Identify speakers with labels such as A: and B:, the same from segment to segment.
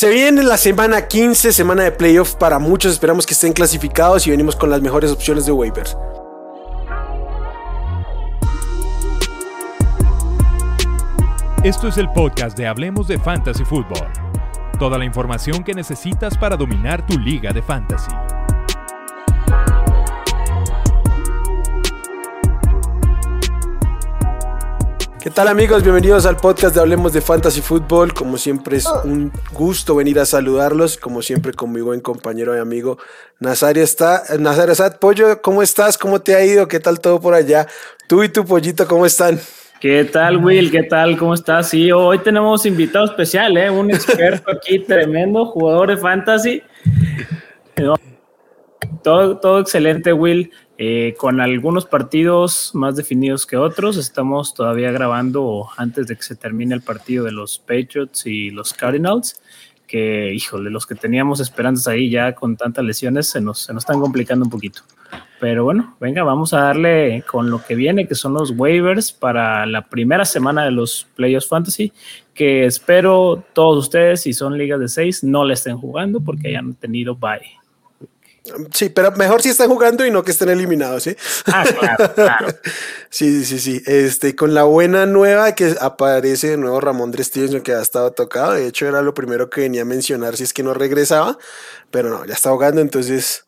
A: Se viene la semana 15, semana de playoff para muchos. Esperamos que estén clasificados y venimos con las mejores opciones de waivers.
B: Esto es el podcast de Hablemos de Fantasy Football. Toda la información que necesitas para dominar tu liga de fantasy.
A: ¿Qué tal amigos? Bienvenidos al podcast de Hablemos de Fantasy Football. Como siempre es un gusto venir a saludarlos. Como siempre con mi buen compañero y amigo Nazario está. Nazario Sad, Pollo, ¿cómo estás? ¿Cómo te ha ido? ¿Qué tal todo por allá? Tú y tu pollito, ¿cómo están?
C: ¿Qué tal, Will? ¿Qué tal? ¿Cómo estás? Sí, hoy tenemos invitado especial, ¿eh? Un experto aquí, tremendo, jugador de fantasy. Todo, todo excelente, Will. Eh, con algunos partidos más definidos que otros. Estamos todavía grabando antes de que se termine el partido de los Patriots y los Cardinals. Que, híjole, los que teníamos esperanzas ahí ya con tantas lesiones se nos, se nos están complicando un poquito. Pero bueno, venga, vamos a darle con lo que viene, que son los waivers para la primera semana de los Playoffs Fantasy, que espero todos ustedes, si son ligas de seis, no le estén jugando porque hayan tenido bye.
A: Sí, pero mejor si están jugando y no que estén eliminados, ¿sí?
C: Ah, claro, claro.
A: sí, sí, sí. Este, con la buena nueva que aparece de nuevo Ramón Stevenson, que ha estado tocado. De hecho, era lo primero que venía a mencionar si es que no regresaba. Pero no, ya está jugando, entonces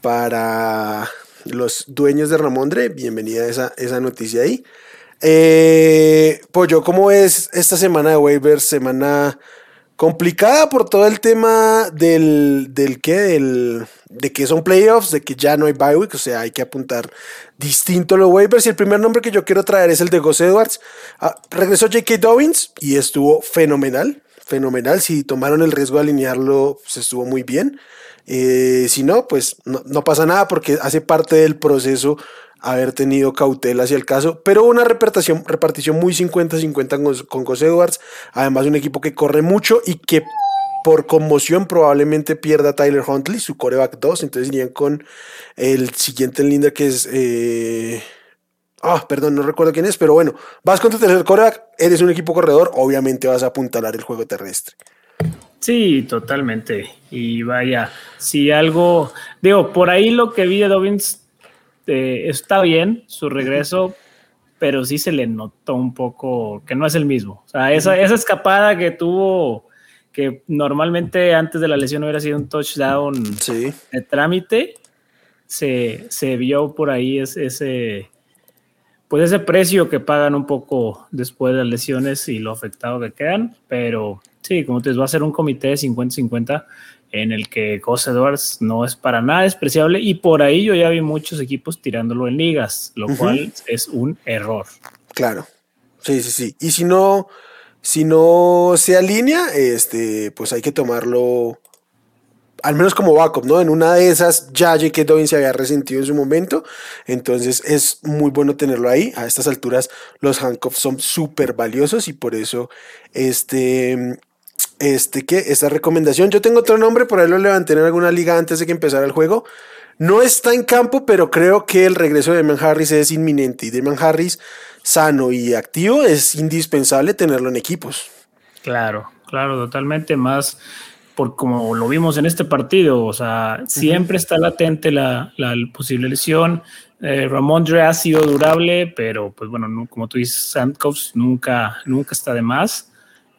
A: para los dueños de Ramondre, bienvenida a esa, esa noticia ahí. Eh, Pollo, ¿cómo es esta semana de waivers? Semana complicada por todo el tema del, del que, del, de que son playoffs, de que ya no hay bye week, o sea, hay que apuntar distinto los waivers. Y el primer nombre que yo quiero traer es el de Gus Edwards. Ah, regresó J.K. Dobbins y estuvo fenomenal, fenomenal. Si tomaron el riesgo de alinearlo, pues estuvo muy bien. Eh, si no, pues no, pasa nada porque hace parte del proceso haber tenido cautela hacia el caso, pero una repartición, repartición muy 50-50 con, con Edwards, además un equipo que corre mucho y que por conmoción probablemente pierda a Tyler Huntley, su coreback 2, entonces irían con el siguiente en línea que es... Eh, ah, perdón, no recuerdo quién es, pero bueno, vas con tu tercer coreback, eres un equipo corredor, obviamente vas a apuntalar el juego terrestre.
C: Sí, totalmente. Y vaya, si algo, digo, por ahí lo que vi de Dobbins eh, está bien, su regreso, pero sí se le notó un poco que no es el mismo. O sea, esa, esa escapada que tuvo, que normalmente antes de la lesión hubiera sido un touchdown de trámite, se, se, vio por ahí ese, pues ese precio que pagan un poco después de las lesiones y lo afectado que quedan, pero Sí, como te va a ser un comité de 50-50 en el que Gus Edwards no es para nada despreciable y por ahí yo ya vi muchos equipos tirándolo en ligas, lo cual es un error.
A: Claro, sí, sí, sí. Y si no, si no se alinea, este, pues hay que tomarlo al menos como backup, ¿no? En una de esas ya J.K. Dobbins se había resentido en su momento, entonces es muy bueno tenerlo ahí. A estas alturas los handcuffs son súper valiosos y por eso este este, ¿qué? Esta recomendación. Yo tengo otro nombre, por ahí lo levanté en alguna liga antes de que empezara el juego. No está en campo, pero creo que el regreso de Demian Harris es inminente. Y Demian Harris, sano y activo, es indispensable tenerlo en equipos.
C: Claro, claro, totalmente. Más por como lo vimos en este partido. O sea, siempre está latente la, posible lesión. Eh, Ramondre ha sido durable, pero pues bueno, como tú dices, Sandkovs nunca, nunca está de más.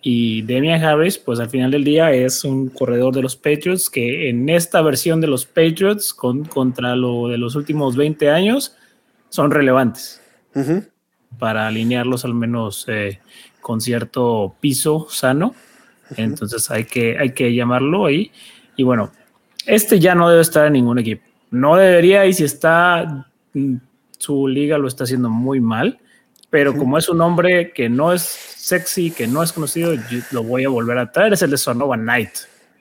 C: Y Demian Harris, pues al final del día es un corredor de los Patriots que en esta versión de los Patriots con, contra lo de los últimos 20 años son relevantes para alinearlos al menos eh, con cierto piso sano. Entonces hay que, hay que llamarlo ahí. Y bueno, este ya no debe estar en ningún equipo. No debería y si está, mm, su liga lo está haciendo muy mal. Pero como es un hombre que no es sexy, que no es conocido, lo voy a volver a traer, es el de Sonova Knight.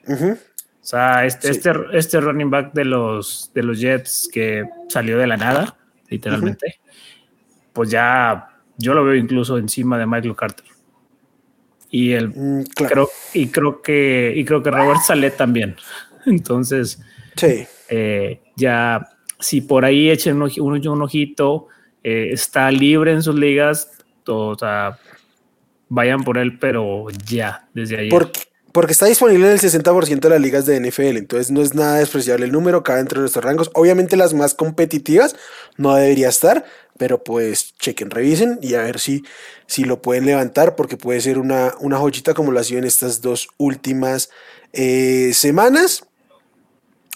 C: O sea, este, este, este, running back de los, de los Jets que salió de la nada, literalmente, pues ya yo lo veo incluso encima de Michael Carter. Y el mm, creo, y creo que y creo que Robert sale también. Entonces,
A: sí.
C: Eh, ya si por ahí echen un, un, ojito, eh, está libre en sus ligas, o sea, vayan por él, pero ya, desde ayer.
A: porque está disponible en el 60% de las ligas de NFL, entonces no es nada despreciable el número, cabe entre nuestros rangos. Obviamente las más competitivas no debería estar, pero pues chequen, revisen y a ver si, si lo pueden levantar, porque puede ser una, una joyita como lo ha sido en estas dos últimas eh, semanas.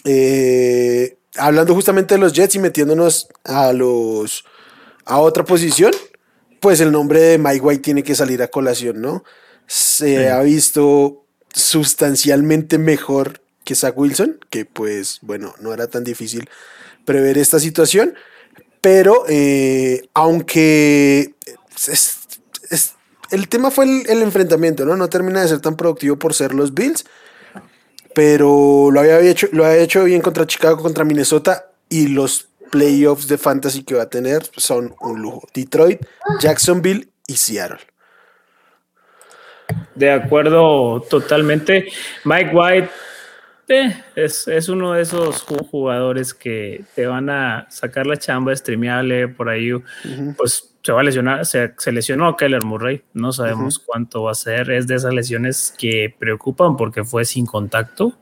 A: Eh, hablando justamente de los Jets y metiéndonos a los a otra posición, pues el nombre de Mike White tiene que salir a colación, ¿no? Se ha visto sustancialmente mejor que Zach Wilson, que pues bueno, no era tan difícil prever esta situación, pero eh, aunque el tema fue el, enfrentamiento, ¿no? No termina de ser tan productivo por ser los Bills, pero lo había hecho, lo había hecho bien contra Chicago, contra Minnesota y los playoffs de fantasy que va a tener son un lujo. Detroit, Jacksonville y Seattle.
C: De acuerdo, totalmente. Mike White eh, es, uno de esos jugadores que te van a sacar la chamba streameable por ahí. Pues se va a lesionar, se, lesionó a Keller Murray, no sabemos cuánto va a ser. Es de esas lesiones que preocupan porque fue sin contacto.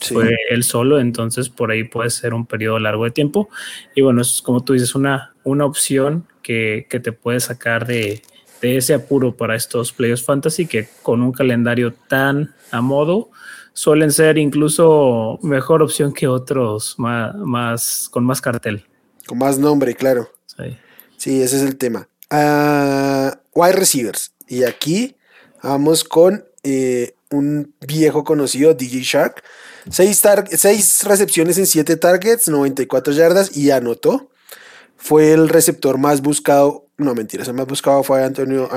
C: Fue él solo, entonces por ahí puede ser un periodo largo de tiempo. Y bueno, es como tú dices, una, una opción que, que te puede sacar de, de ese apuro para estos playoffs fantasy que con un calendario tan a modo suelen ser incluso mejor opción que otros más, con más cartel.
A: Con más nombre, claro. Sí, ese es el tema. Uh, wide receivers. Y aquí vamos con eh, un viejo conocido, DJ Shark. Seis, seis recepciones en siete targets, 94 yardas y anotó. Fue el receptor más buscado no, mentira, el más buscado fue Antonio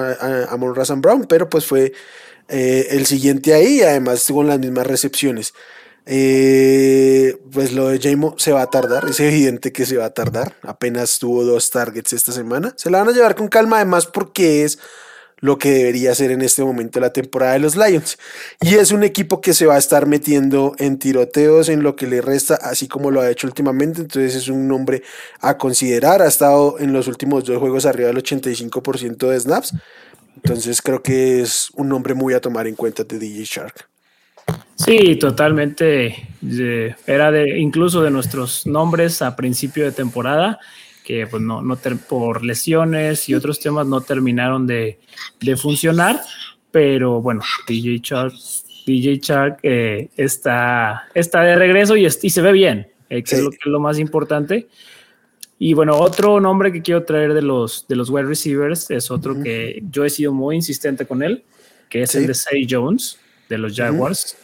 A: Amon Razan Brown, pero pues fue eh, el siguiente ahí además con las mismas recepciones. Eh, pues lo de Jamo se va a tardar, es evidente que se va a tardar. Apenas tuvo dos targets esta semana. Se la van a llevar con calma, además, porque es lo que debería ser en este momento la temporada de los Lions. Y es un equipo que se va a estar metiendo en tiroteos en lo que le resta, así como lo ha hecho últimamente. Entonces es un nombre a considerar. Ha estado en los últimos dos juegos arriba del 85% de snaps. Entonces creo que es un nombre muy a tomar en cuenta de DJ Shark.
C: Sí, totalmente. Era de incluso de nuestros nombres a principio de temporada que pues no, no por lesiones y otros temas no terminaron de, funcionar, pero bueno, DJ Shark, DJ Shark eh, está, está de regreso y, y se ve bien, eh, que, es lo, que es lo más importante. Y bueno, otro nombre que quiero traer de los, de los wide receivers es otro que yo he sido muy insistente con él, que es el de Say Jones de los Jaguars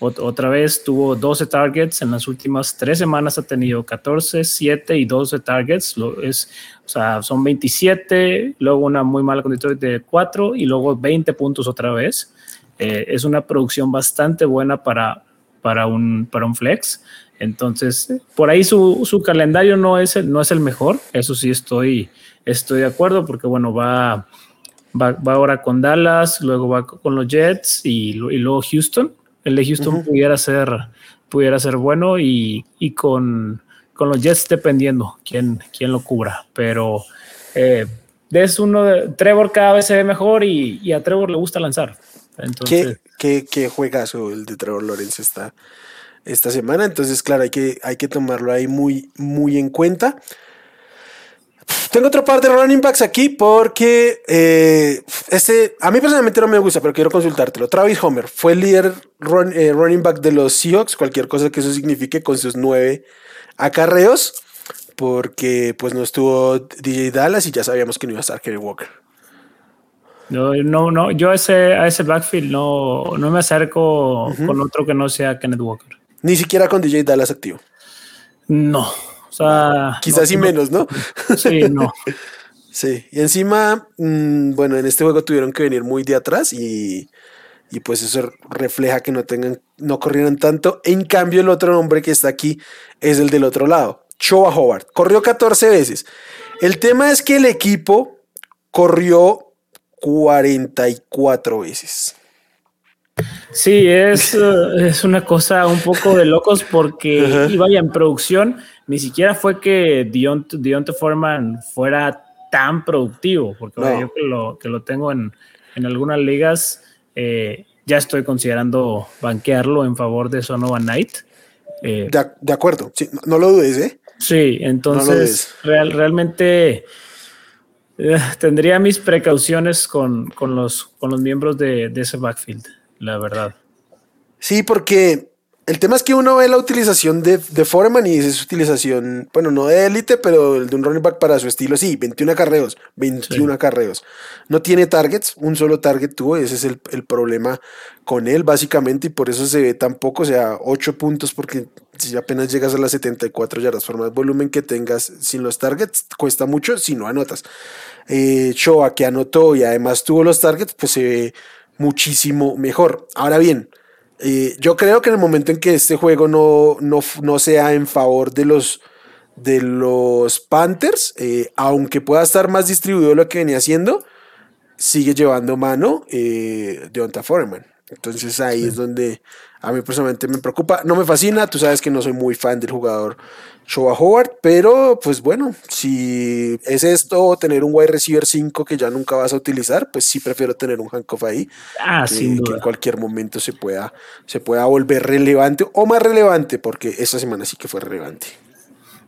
C: otra vez tuvo 12 targets en las últimas tres semanas, ha tenido 14, 7 y 12 targets. Lo es, o sea, son 27, luego una muy mala condición de 4 y luego 20 puntos otra vez. Eh, es una producción bastante buena para, para, un, para un flex. Entonces, por ahí su, su calendario no es, el, no es el mejor. Eso sí estoy, estoy de acuerdo porque, bueno, va, va, va ahora con Dallas, luego va con los Jets y, y luego Houston el de Houston pudiera ser pudiera ser bueno y, con, los Jets dependiendo quién, quién lo cubra. Pero eh, es uno de Trevor cada vez se ve mejor y, a Trevor le gusta lanzar.
A: Entonces, ¿Qué, qué, juegazo el de Trevor Lawrence está esta semana. Entonces, claro, hay que, hay que tomarlo ahí muy, muy en cuenta. Tengo otro par de running backs aquí porque eh, este a mí personalmente no me gusta, pero quiero consultártelo. Travis Homer fue el líder eh, running back de los Seahawks, cualquier cosa que eso signifique, con sus nueve acarreos, porque pues no estuvo DJ Dallas y ya sabíamos que no iba a estar Kerry Walker.
C: No, no, no, yo a ese, a ese backfield no, no me acerco con otro que no sea Kenneth Walker.
A: Ni siquiera con DJ Dallas activo.
C: No,
A: Quizás sí menos, ¿no?
C: Sí, no.
A: sí, y encima, mm, bueno, en este juego tuvieron que venir muy de atrás y, pues eso refleja que no tengan, no corrieron tanto. En cambio, el otro hombre que está aquí es el del otro lado, Choa Howard. Corrió 14 veces. El tema es que el equipo corrió 44 veces.
C: Sí, es, es una cosa un poco de locos porque iba ya en producción ni siquiera fue que Dionte Foreman fuera tan productivo, porque yo que lo, que lo tengo en, en algunas ligas, eh, ya estoy considerando banquearlo en favor de Sonovan Knight.
A: Eh, de, acuerdo, no, lo dudes, ¿eh?
C: Sí, entonces real, realmente eh, tendría mis precauciones con, los, con los miembros de, de ese backfield, la verdad.
A: Sí, porque el tema es que uno ve la utilización de, de Foreman y es utilización, bueno, no de élite, pero de un running back para su estilo, sí, 21 acarreos, 21 acarreos. No tiene targets, un solo target tuvo, ese es el, problema con él, básicamente, y por eso se ve tan poco, o sea, 8 puntos, porque si apenas llegas a las 74 yardas, por más volumen que tengas sin los targets, cuesta mucho si no anotas. Eh, que anotó y además tuvo los targets, pues se ve muchísimo mejor. Ahora bien, eh, yo creo que en el momento en que este juego no, no, sea en favor de los, de los Panthers, eh, aunque pueda estar más distribuido lo que venía haciendo, sigue llevando mano eh, Deonta Foreman. Entonces ahí es donde a mí personalmente me preocupa. No me fascina, tú sabes que no soy muy fan del jugador Showa Howard, pero pues bueno, si es esto tener un wide receiver 5 que ya nunca vas a utilizar, pues sí prefiero tener un handcuff ahí.
C: Ah, que, sin
A: en cualquier momento se pueda, se pueda volver relevante o más relevante, porque esta semana sí que fue relevante.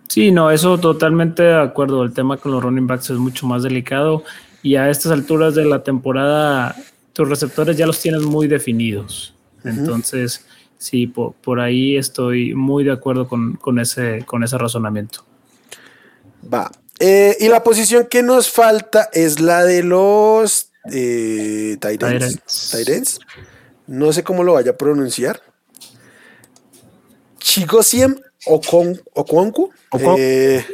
C: Sí, no, eso totalmente de acuerdo. El tema con los running backs es mucho más delicado y a estas alturas de la temporada tus receptores ya los tienes muy definidos. Entonces, sí, por, ahí estoy muy de acuerdo con, ese, con ese razonamiento.
A: Va. Eh, y la posición que nos falta es la de los eh, Tyrants. No sé cómo lo vaya a pronunciar. Chigosiem Okon, Okonku. Eh,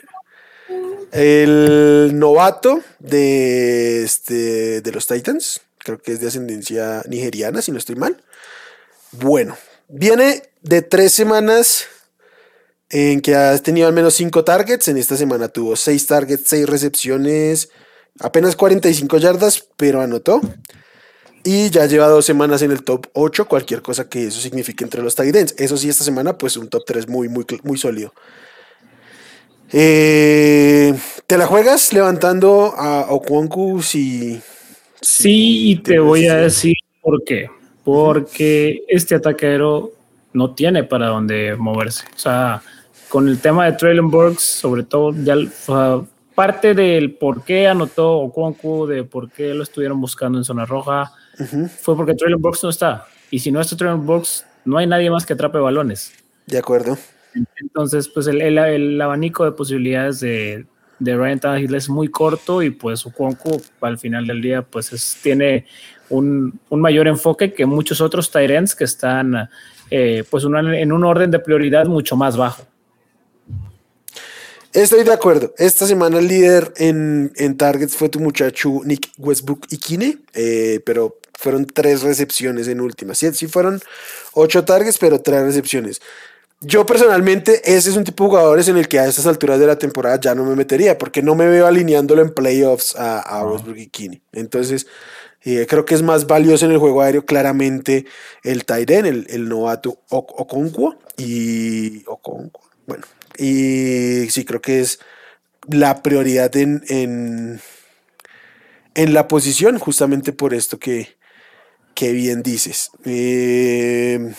A: el novato de, este, de los Titans. Creo que es de ascendencia nigeriana, si no estoy mal. Bueno, Viene de tres semanas en que has tenido al menos cinco targets. En esta semana tuvo seis targets, seis recepciones, apenas 45 yardas, pero anotó. Y ya lleva dos semanas en el top 8, cualquier cosa que eso signifique entre los tight Eso sí, esta semana, pues un top 3 muy, muy, muy sólido. Eh, ¿Te la juegas levantando a Okwonku si...
C: Sí, y te voy a decir por qué porque este ataquero no tiene para dónde moverse. O sea, con el tema de Traylon Burks, sobre todo, ya parte del por qué anotó Okonku, de por qué lo estuvieron buscando en zona roja, fue porque Traylon Burks no está. Y si no está Traylon Burks, no hay nadie más que atrape balones.
A: De acuerdo.
C: Entonces, pues el, abanico de posibilidades de, de Ryan Tannehill es muy corto y pues Okonku al final del día pues tiene un, mayor enfoque que muchos otros Tyrants que están eh, pues en un orden de prioridad mucho más bajo.
A: Estoy de acuerdo. Esta semana el líder en, targets fue tu muchacho Nick Westbrook y Kine, eh, pero fueron tres recepciones en última. Sí, sí fueron ocho targets, pero tres recepciones. Yo personalmente, ese es un tipo de jugadores en el que a estas alturas de la temporada ya no me metería, porque no me veo alineándolo en playoffs a, a Westbrook y Kine. Entonces, creo que es más valioso en el juego aéreo claramente el Tyren, el, el novato Okonkwo y bueno, y sí creo que es la prioridad en, en, en la posición, justamente por esto que, que bien dices. Eh,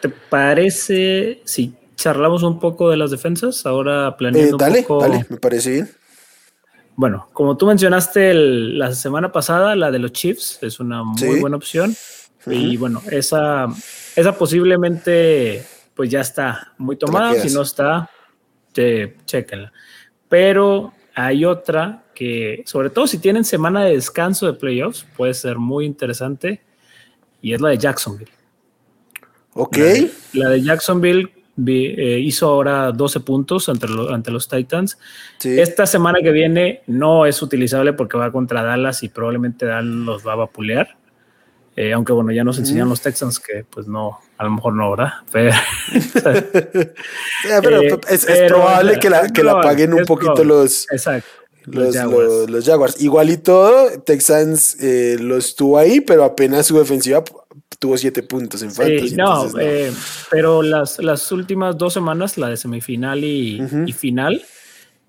C: ¿Te parece si charlamos un poco de las defensas? Ahora planeando
A: eh, dale,
C: un poco...
A: Dale, me parece bien.
C: Bueno, como tú mencionaste la semana pasada, la de los Chiefs es una muy buena opción. Y bueno, esa, esa posiblemente pues ya está muy tomada. Si no está, chéquenla. Pero hay otra que, sobre todo si tienen semana de descanso de playoffs, puede ser muy interesante. Y es la de Jacksonville.
A: Ok.
C: la de Jacksonville eh, hizo ahora 12 puntos ante, ante los Titans. Esta semana que viene no es utilizable porque va contra Dallas y probablemente Dallas los va a vapulear. Eh, aunque bueno, ya nos enseñan los Texans que pues no, a lo mejor no, ¿verdad?
A: Pero, eh, es, probable que la, que la paguen un poquito los, Los, los, Jaguars. Igual y todo, Texans los tuvo ahí, pero apenas su defensiva tuvo siete puntos en fantasy.
C: no, eh, pero las, las últimas dos semanas, la de semifinal y, final,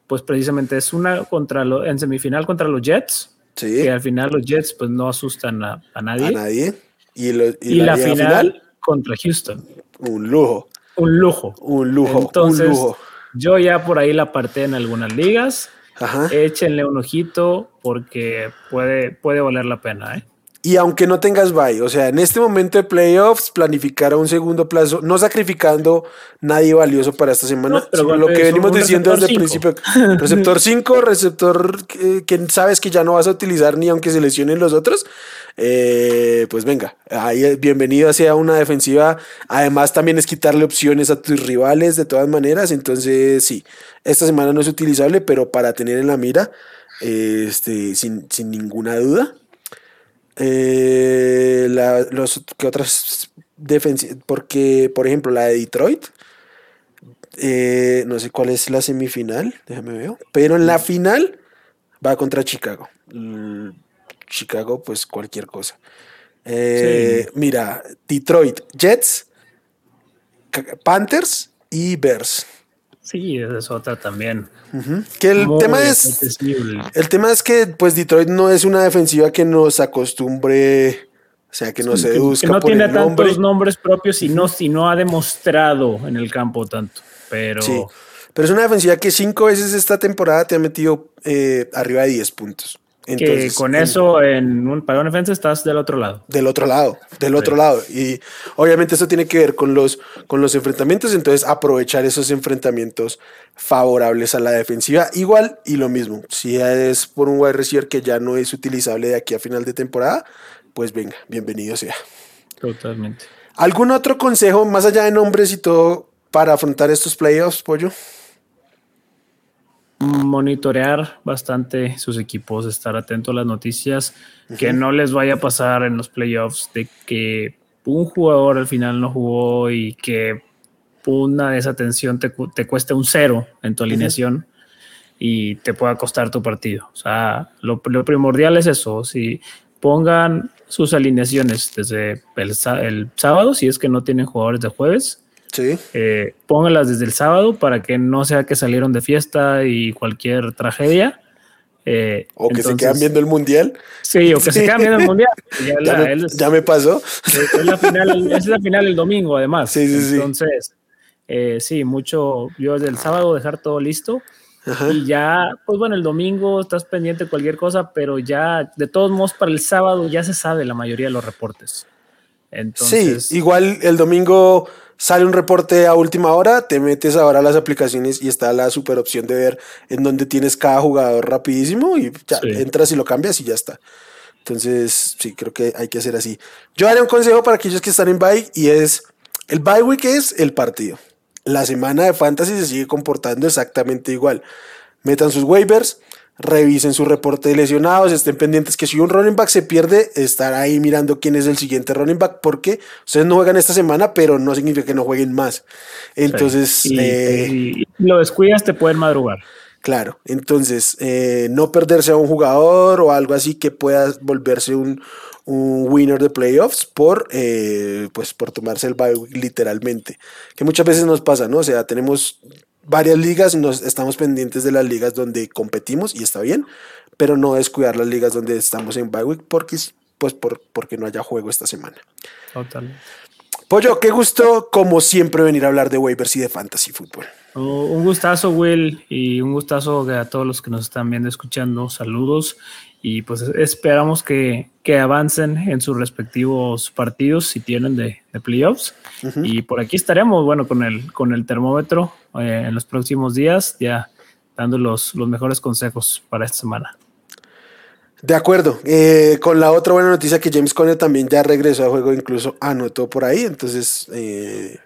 C: pues precisamente es una contra lo, en semifinal contra los Jets, que al final los Jets pues no asustan a, nadie.
A: A nadie. Y, lo- y
C: Y, la, final, contra Houston.
A: un lujo,
C: Un lujo.
A: un lujo,
C: Entonces,
A: un lujo.
C: yo ya por ahí la aparté en algunas ligas.
A: Ajá.
C: Échenle un ojito porque puede, puede valer la pena, ¿eh?
A: Y aunque no tengas bye, o sea, en este momento de playoffs, planificar a un segundo plazo, no sacrificando nadie valioso para esta semana,
C: No, pero
A: lo que venimos diciendo desde el
C: receptor
A: principio. Receptor 5, receptor que, que sabes que ya no vas a utilizar ni aunque se lesionen los otros. eh, pues venga, ahí eh, bienvenido sea una defensiva. Además, también es quitarle opciones a tus rivales de todas maneras. Entonces, sí, esta semana no es utilizable, pero para tener en la mira, eh, este, sin, sin ninguna duda. Eh, la- los que otras defensivas, porque por ejemplo la de Detroit, eh, no sé cuál es la semifinal, déjame ver, pero en la final va contra Chicago. Mm, Chicago, pues cualquier cosa. Eh, Mira, Detroit, Jets, Panthers y Bears.
C: Sí, esa es otra también.
A: Que el
C: Muy
A: tema es, el tema es que pues Detroit no es una defensiva que nos acostumbre, o sea, que nos
C: Que-
A: seduzca
C: que no
A: por
C: tiene
A: el nombre.
C: tantos nombres propios y no, si no ha demostrado en el campo tanto. Pero
A: Sí, pero es una defensiva que cinco veces esta temporada te ha metido eh, arriba de 10 puntos.
C: Que
A: Entonces,
C: con
A: en-
C: eso en un, para una defensa estás del otro lado.
A: Del otro lado, del otro lado. Y obviamente eso tiene que ver con los, con los enfrentamientos, entonces aprovechar esos enfrentamientos favorables a la defensiva. Igual y lo mismo, si es por un wide receiver que ya no es utilizable de aquí a final de temporada, pues venga, bienvenido sea.
C: Totalmente.
A: ¿Algún otro consejo, más allá de nombres y todo, para afrontar estos playoffs, Pollo?
C: Monitorear bastante sus equipos, estar atento a las noticias, que no les vaya a pasar en los playoffs de que un jugador al final no jugó y que una desatención te, te cueste un cero en tu alineación y te pueda costar tu partido. O sea, lo, lo primordial es eso, si pongan sus alineaciones desde el, el sábado, si es que no tienen jugadores de jueves,
A: Sí.
C: eh, pónganlas desde el sábado para que no sea que salieron de fiesta y cualquier tragedia. Eh,
A: O que se
C: entonces-
A: quedan viendo el mundial.
C: Sí, o que se quedan viendo el mundial. Ya
A: Ya,
C: la-
A: me,
C: es-
A: ya me pasó.
C: es la final, es la final el domingo, además.
A: Sí, sí, sí.
C: Entonces, eh, sí, mucho. Yo desde el sábado dejar todo listo.
A: Ajá.
C: Y ya, pues bueno, el domingo estás pendiente de cualquier cosa, pero ya, de todos modos, para el sábado ya se sabe la mayoría de los reportes. Entonces,
A: sí, igual el domingo sale un reporte a última hora, te metes ahora a las aplicaciones y está la super opción de ver en dónde tienes cada jugador rapidísimo y ya
C: Sí.
A: entras y lo cambias y ya está. Entonces, sí, creo que hay que hacer así. Yo haré un consejo para aquellos que están en bye y es, el bye week es el partido. La semana de fantasy se sigue comportando exactamente igual. Metan sus waivers, revisen su reporte de lesionados, estén pendientes que si un running back se pierde, estar ahí mirando quién es el siguiente running back, porque ustedes no juegan esta semana, pero no significa que no jueguen más. Entonces,
C: y,
A: eh,
C: y- y lo descuidas, te pueden madrugar.
A: Claro, entonces eh, no perderse a un jugador o algo así que pueda volverse un, un winner de playoffs por, eh, pues por tomarse el bye literalmente, que muchas veces nos pasa, ¿no? O sea, tenemos varias ligas nos estamos pendientes de las ligas donde competimos y está bien, pero no descuidar las ligas donde estamos en bye week porque, pues por, porque no haya juego esta semana.
C: Total.
A: Pollo, qué gusto como siempre venir a hablar de waivers y de fantasy fútbol.
C: Oh, Un gustazo, Will, y un gustazo a todos los que nos están viendo, escuchando. Saludos. Y pues esperamos que, que avancen en sus respectivos partidos si tienen de, de playoffs. Y por aquí estaremos, bueno, con el, con el termómetro eh, en los próximos días, ya dando los, los mejores consejos para esta semana.
A: De acuerdo. Eh, con la otra buena noticia que James Conner también ya regresó a juego, incluso anotó por ahí. Entonces, eh,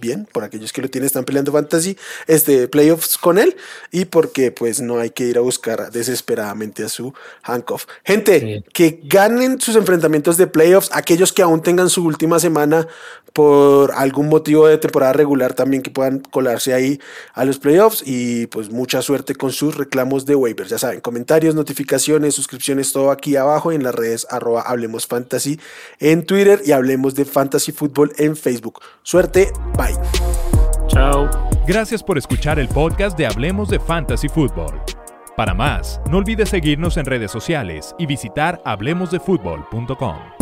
A: bien, por aquellos que lo tienen, están peleando fantasy, este, playoffs con él. Y porque pues no hay que ir a buscar desesperadamente a su handcuff. Gente,
C: Sí.
A: que ganen sus enfrentamientos de playoffs, aquellos que aún tengan su última semana por algún motivo de temporada regular también que puedan colarse ahí a los playoffs y pues mucha suerte con sus reclamos de waivers. Ya saben, comentarios, notificaciones, suscripciones, todo aquí abajo en las redes arroba Hablemos Fantasy en Twitter y Hablemos de Fantasy Fútbol en Facebook. Suerte, bye.
C: Chao.
B: Gracias por escuchar el podcast de Hablemos de Fantasy Football. Para más, no olvides seguirnos en redes sociales y visitar hablemosdefutbol.com.